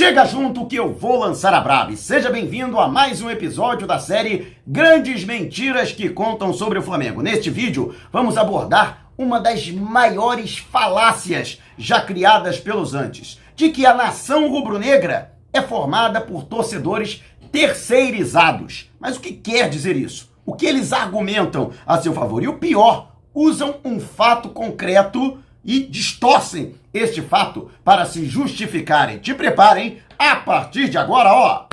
Chega junto que eu vou lançar a braba seja bem-vindo a mais um episódio da série Grandes Mentiras que contam sobre o Flamengo. Neste vídeo vamos abordar uma das maiores falácias já criadas pelos antes, de que a nação rubro-negra é formada por torcedores terceirizados. Mas o que quer dizer isso? O que eles argumentam a seu favor? E o pior, usam um fato concreto e distorcem este fato para se justificarem. Te preparem, a partir de agora, ó.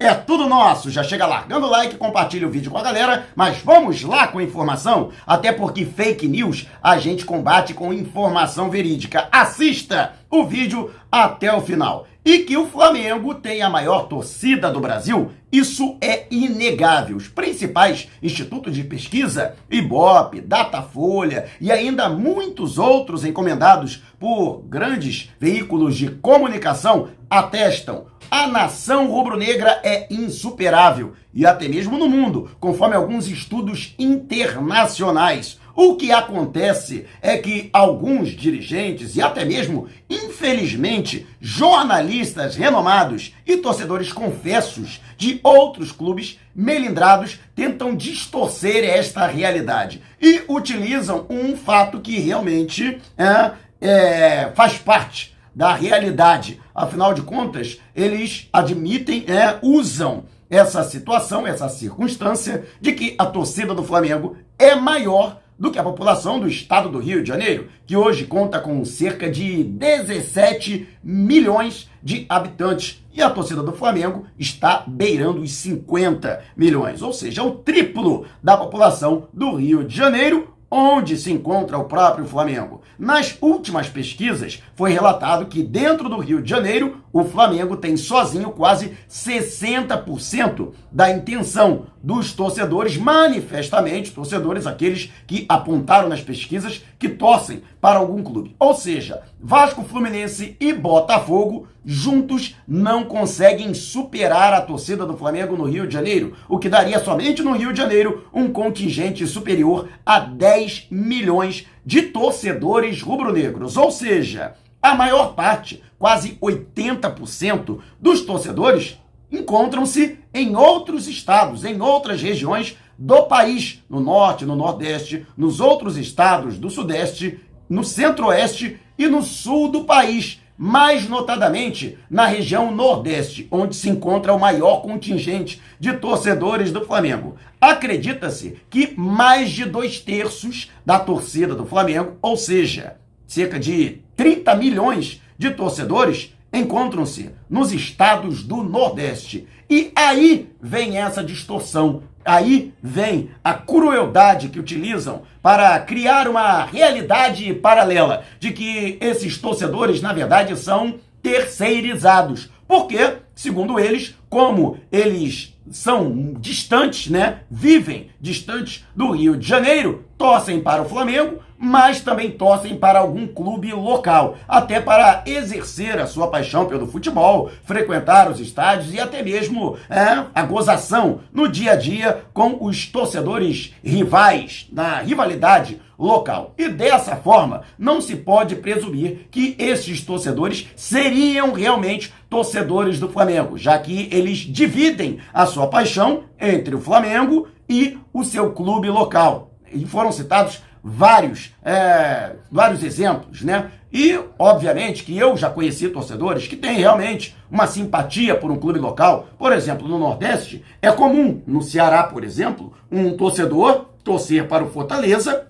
É tudo nosso. Já chega largando o like, compartilha o vídeo com a galera, mas vamos lá com a informação, até porque fake news a gente combate com informação verídica. Assista o vídeo até o final. E que o Flamengo tem a maior torcida do Brasil, isso é inegável. Os principais institutos de pesquisa, Ibope, Datafolha e ainda muitos outros encomendados por grandes veículos de comunicação atestam. A nação rubro-negra é insuperável e até mesmo no mundo, conforme alguns estudos internacionais. O que acontece é que alguns dirigentes e até mesmo, infelizmente, jornalistas renomados e torcedores confessos de outros clubes melindrados tentam distorcer esta realidade e utilizam um fato que realmente é, é, faz parte da realidade. Afinal de contas, eles admitem, é, usam essa situação, essa circunstância de que a torcida do Flamengo é maior do que a população do estado do Rio de Janeiro, que hoje conta com cerca de 17 milhões de habitantes. E a torcida do Flamengo está beirando os 50 milhões, ou seja, o triplo da população do Rio de Janeiro, onde se encontra o próprio Flamengo. Nas últimas pesquisas, foi relatado que dentro do Rio de Janeiro, o Flamengo tem sozinho quase 60% da intenção dos torcedores, manifestamente, torcedores aqueles que apontaram nas pesquisas que torcem para algum clube. Ou seja, Vasco, Fluminense e Botafogo juntos não conseguem superar a torcida do Flamengo no Rio de Janeiro, o que daria somente no Rio de Janeiro um contingente superior a 10 milhões de torcedores rubro-negros. Ou seja, a maior parte, quase 80% dos torcedores encontram-se em outros estados, em outras regiões do país, no norte, no nordeste, nos outros estados do sudeste, no centro-oeste e no sul do país, mais notadamente na região nordeste, onde se encontra o maior contingente de torcedores do Flamengo. Acredita-se que mais de dois terços da torcida do Flamengo, ou seja, cerca de 30 milhões de torcedores, encontram-se nos estados do Nordeste. E aí vem essa distorção, aí vem a crueldade que utilizam para criar uma realidade paralela de que esses torcedores, na verdade, são terceirizados. Porque, segundo eles, como eles são distantes, né? Vivem distantes do Rio de Janeiro, torcem para o Flamengo, mas também torcem para algum clube local, até para exercer a sua paixão pelo futebol, frequentar os estádios e até mesmo é, a gozação no dia a dia com os torcedores rivais, na rivalidade local. E dessa forma, não se pode presumir que esses torcedores seriam realmente torcedores do Flamengo, já que eles dividem a sua paixão entre o Flamengo e o seu clube local. E foram citados vários, é, vários exemplos, né? E, obviamente, que eu já conheci torcedores que têm realmente uma simpatia por um clube local. Por exemplo, no Nordeste, é comum, no Ceará, por exemplo, um torcedor torcer para o Fortaleza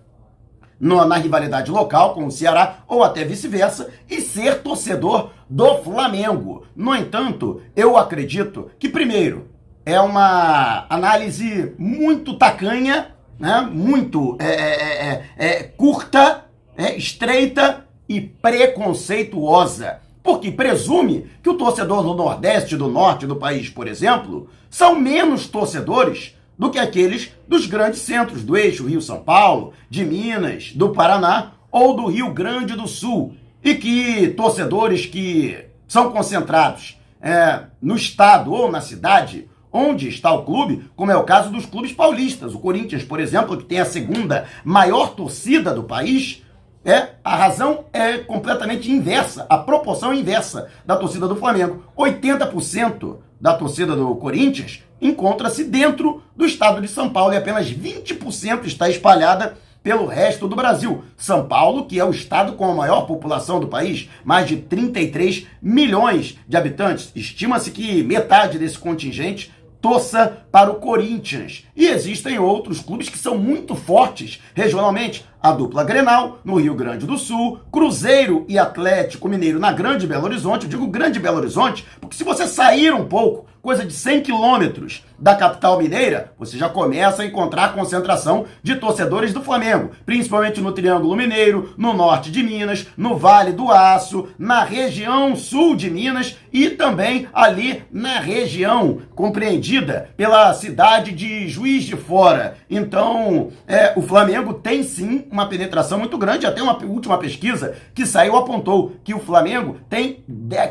na rivalidade local com o Ceará, ou até vice-versa, e ser torcedor do Flamengo. No entanto, eu acredito que, primeiro, é uma análise muito tacanha né, muito é, é, é, é curta, é, estreita e preconceituosa. Porque presume que o torcedor do Nordeste do Norte do país, por exemplo, são menos torcedores do que aqueles dos grandes centros do eixo Rio-São Paulo, de Minas, do Paraná ou do Rio Grande do Sul. E que torcedores que são concentrados é, no estado ou na cidade onde está o clube, como é o caso dos clubes paulistas. O Corinthians, por exemplo, que tem a segunda maior torcida do país, É, a razão é completamente inversa, a proporção inversa da torcida do Flamengo. 80% da torcida do Corinthians encontra-se dentro do estado de São Paulo e apenas 20% está espalhada pelo resto do Brasil. São Paulo, que é o estado com a maior população do país, mais de 33 milhões de habitantes. Estima-se que metade desse contingente torça para o Corinthians. E existem outros clubes que são muito fortes regionalmente. A dupla Grenal, no Rio Grande do Sul, Cruzeiro e Atlético Mineiro na Grande Belo Horizonte. Eu digo Grande Belo Horizonte porque se você sair um pouco, coisa de 100 quilômetros da capital mineira, você já começa a encontrar a concentração de torcedores do Flamengo, principalmente no Triângulo Mineiro, no norte de Minas, no Vale do Aço, na região sul de Minas e também ali na região compreendida pela cidade de Juiz de Fora. Então, é, o Flamengo tem sim uma penetração muito grande. Até uma última pesquisa que saiu apontou que o Flamengo tem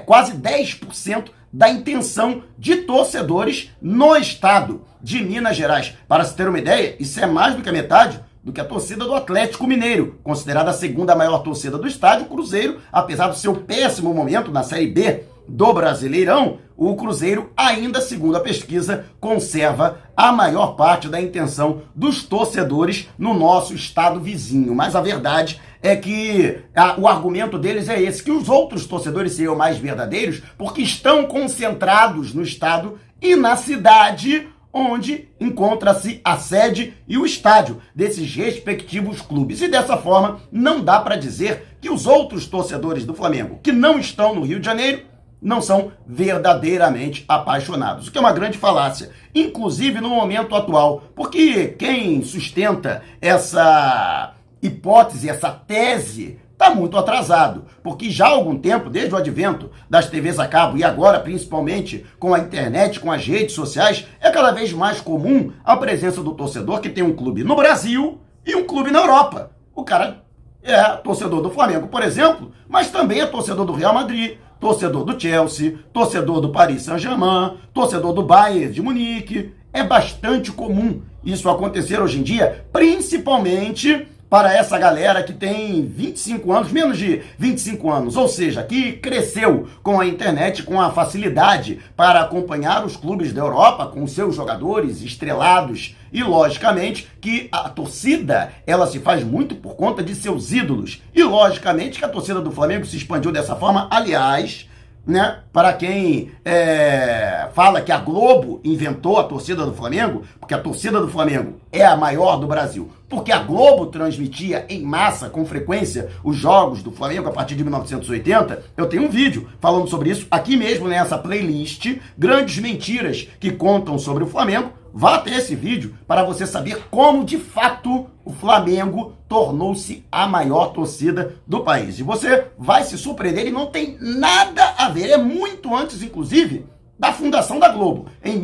quase 10% da intenção de torcedores no estado de Minas Gerais. Para se ter uma ideia, isso é mais do que a metade do que a torcida do Atlético Mineiro, considerada a segunda maior torcida do estádio, Cruzeiro, apesar do seu péssimo momento na Série B do Brasileirão, o Cruzeiro ainda, segundo a pesquisa, conserva a maior parte da intenção dos torcedores no nosso estado vizinho. Mas a verdade é que a, o argumento deles é esse, que os outros torcedores seriam mais verdadeiros porque estão concentrados no estado e na cidade onde encontra-se a sede e o estádio desses respectivos clubes. E dessa forma, não dá para dizer que os outros torcedores do Flamengo que não estão no Rio de Janeiro não são verdadeiramente apaixonados, o que é uma grande falácia, inclusive no momento atual, porque quem sustenta essa hipótese, essa tese, está muito atrasado, porque já há algum tempo, desde o advento das TVs a cabo e agora principalmente com a internet, com as redes sociais, é cada vez mais comum a presença do torcedor que tem um clube no Brasil e um clube na Europa. O cara é torcedor do Flamengo, por exemplo, mas também é torcedor do Real Madrid, torcedor do Chelsea, torcedor do Paris Saint-Germain, torcedor do Bayern de Munique. É bastante comum isso acontecer hoje em dia, principalmente para essa galera que tem 25 anos, menos de 25 anos, ou seja, que cresceu com a internet, com a facilidade para acompanhar os clubes da Europa, com seus jogadores estrelados e logicamente que a torcida ela se faz muito por conta de seus ídolos. E logicamente que a torcida do Flamengo se expandiu dessa forma, aliás, né? Para quem é, fala que a Globo inventou a torcida do Flamengo, porque a torcida do Flamengo é a maior do Brasil, porque a Globo transmitia em massa, com frequência, os jogos do Flamengo a partir de 1980, eu tenho um vídeo falando sobre isso aqui mesmo nessa playlist, Grandes Mentiras que contam sobre o Flamengo, Vá até esse vídeo para você saber como de fato o Flamengo tornou-se a maior torcida do país. E você vai se surpreender e não tem nada a ver, é muito antes, inclusive, da fundação da Globo, em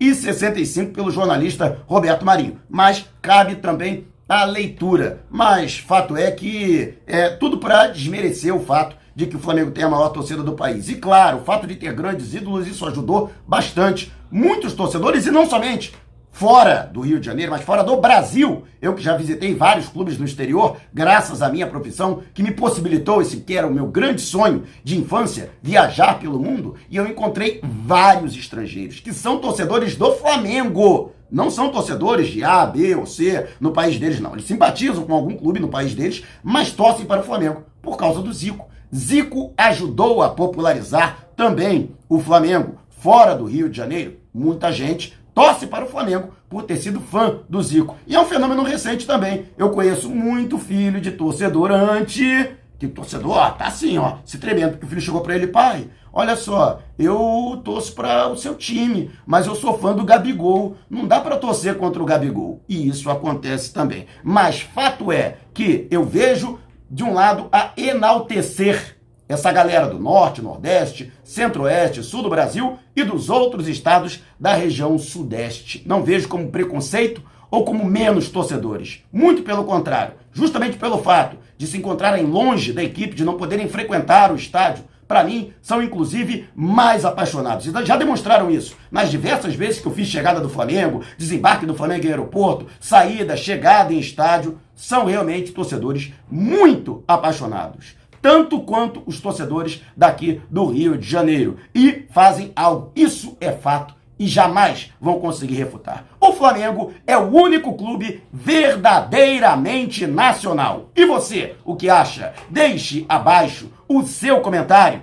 1965, pelo jornalista Roberto Marinho. Mas cabe também a leitura. Mas fato é que é tudo para desmerecer o fato de que o Flamengo tem a maior torcida do país. E claro, o fato de ter grandes ídolos, isso ajudou bastante muitos torcedores, e não somente fora do Rio de Janeiro, mas fora do Brasil. Eu que já visitei vários clubes no exterior, graças à minha profissão, que me possibilitou esse que era o meu grande sonho de infância, viajar pelo mundo, e eu encontrei vários estrangeiros que são torcedores do Flamengo. Não são torcedores de A, B ou C no país deles, não. Eles simpatizam com algum clube no país deles, mas torcem para o Flamengo por causa do Zico. Zico ajudou a popularizar também o Flamengo fora do Rio de Janeiro. Muita gente torce para o Flamengo por ter sido fã do Zico. E é um fenômeno recente também. Eu conheço muito filho de torcedor anti que torcedor, ó, tá assim, ó, se tremendo, porque o filho chegou para ele, pai, olha só, eu torço para o seu time, mas eu sou fã do Gabigol, não dá para torcer contra o Gabigol. E isso acontece também. Mas fato é que eu vejo de um lado, a enaltecer essa galera do norte, nordeste, centro-oeste, sul do Brasil e dos outros estados da região sudeste. Não vejo como preconceito ou como menos torcedores. Muito pelo contrário, justamente pelo fato de se encontrarem longe da equipe, de não poderem frequentar o estádio, para mim, são inclusive mais apaixonados. Já demonstraram isso nas diversas vezes que eu fiz chegada do Flamengo, desembarque do Flamengo em aeroporto, saída, chegada em estádio são realmente torcedores muito apaixonados tanto quanto os torcedores daqui do Rio de Janeiro. E fazem algo. Isso é fato e jamais vão conseguir refutar. O Flamengo é o único clube verdadeiramente nacional. E você, o que acha? Deixe abaixo o seu comentário.